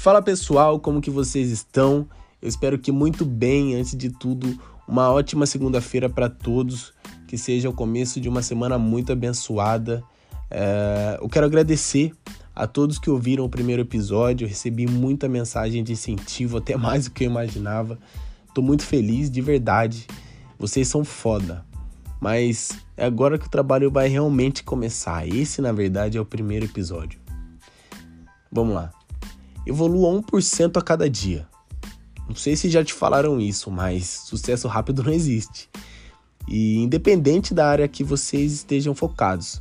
Fala pessoal, como que vocês estão? Eu espero que muito bem. Antes de tudo, uma ótima segunda-feira para todos. Que seja o começo de uma semana muito abençoada. É, eu quero agradecer a todos que ouviram o primeiro episódio. Eu recebi muita mensagem de incentivo, até mais do que eu imaginava. Tô muito feliz, de verdade. Vocês são foda. Mas é agora que o trabalho vai realmente começar. Esse, na verdade, é o primeiro episódio. Vamos lá. Evolua 1% a cada dia. Não sei se já te falaram isso, mas sucesso rápido não existe. E independente da área que vocês estejam focados,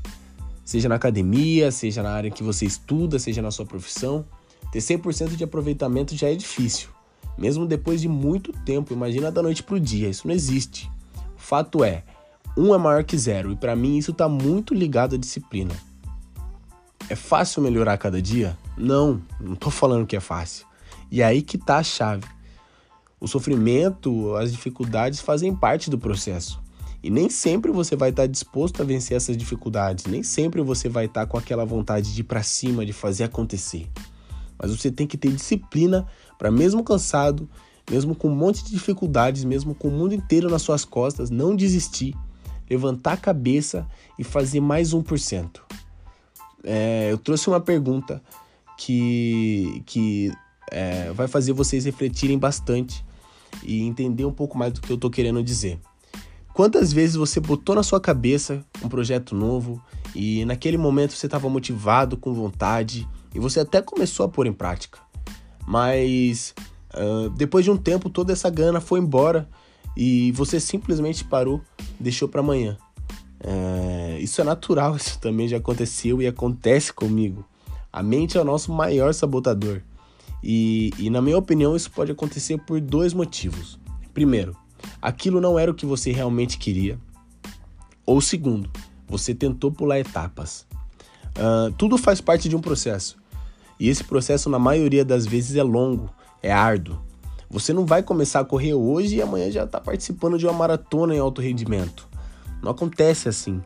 seja na academia, seja na área que você estuda, seja na sua profissão, ter 100% de aproveitamento já é difícil. Mesmo depois de muito tempo, imagina da noite pro dia, isso não existe. O fato é, um é maior que zero, e para mim isso está muito ligado à disciplina. É fácil melhorar cada dia? Não, não tô falando que é fácil. E é aí que tá a chave. O sofrimento, as dificuldades fazem parte do processo. E nem sempre você vai estar disposto a vencer essas dificuldades, nem sempre você vai estar com aquela vontade de ir para cima, de fazer acontecer. Mas você tem que ter disciplina para mesmo cansado, mesmo com um monte de dificuldades, mesmo com o mundo inteiro nas suas costas, não desistir, levantar a cabeça e fazer mais 1% é, eu trouxe uma pergunta que, que é, vai fazer vocês refletirem bastante e entender um pouco mais do que eu estou querendo dizer. Quantas vezes você botou na sua cabeça um projeto novo e naquele momento você estava motivado, com vontade e você até começou a pôr em prática, mas uh, depois de um tempo toda essa gana foi embora e você simplesmente parou, deixou para amanhã. É, isso é natural, isso também já aconteceu e acontece comigo. A mente é o nosso maior sabotador. E, e, na minha opinião, isso pode acontecer por dois motivos. Primeiro, aquilo não era o que você realmente queria. Ou segundo, você tentou pular etapas. Uh, tudo faz parte de um processo. E esse processo, na maioria das vezes, é longo, é árduo. Você não vai começar a correr hoje e amanhã já está participando de uma maratona em alto rendimento. Não acontece assim.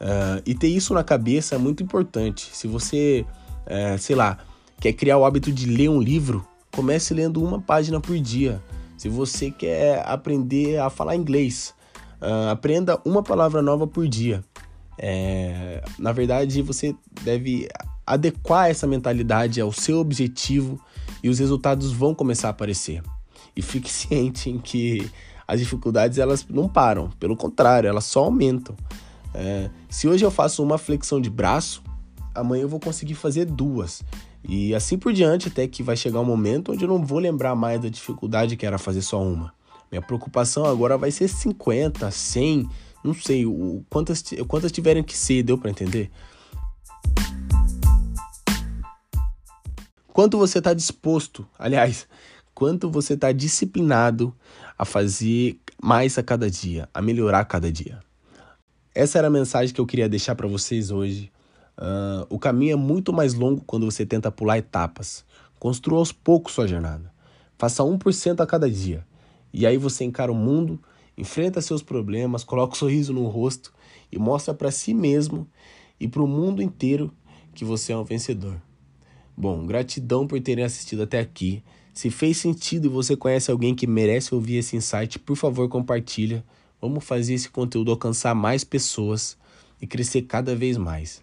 Uh, e ter isso na cabeça é muito importante. Se você, uh, sei lá, quer criar o hábito de ler um livro, comece lendo uma página por dia. Se você quer aprender a falar inglês, uh, aprenda uma palavra nova por dia. É, na verdade, você deve adequar essa mentalidade ao seu objetivo e os resultados vão começar a aparecer. E fique ciente em que as dificuldades elas não param, pelo contrário, elas só aumentam. É, se hoje eu faço uma flexão de braço, amanhã eu vou conseguir fazer duas. E assim por diante, até que vai chegar um momento onde eu não vou lembrar mais da dificuldade que era fazer só uma. Minha preocupação agora vai ser 50, 100, não sei, o, quantas, quantas tiverem que ser, deu para entender? Quanto você está disposto, aliás, quanto você está disciplinado a fazer mais a cada dia, a melhorar a cada dia. Essa era a mensagem que eu queria deixar para vocês hoje. Uh, o caminho é muito mais longo quando você tenta pular etapas. Construa aos poucos sua jornada. Faça 1% a cada dia. E aí você encara o mundo, enfrenta seus problemas, coloca um sorriso no rosto e mostra para si mesmo e para o mundo inteiro que você é um vencedor. Bom, gratidão por terem assistido até aqui. Se fez sentido e você conhece alguém que merece ouvir esse insight, por favor, compartilha. Vamos fazer esse conteúdo alcançar mais pessoas e crescer cada vez mais.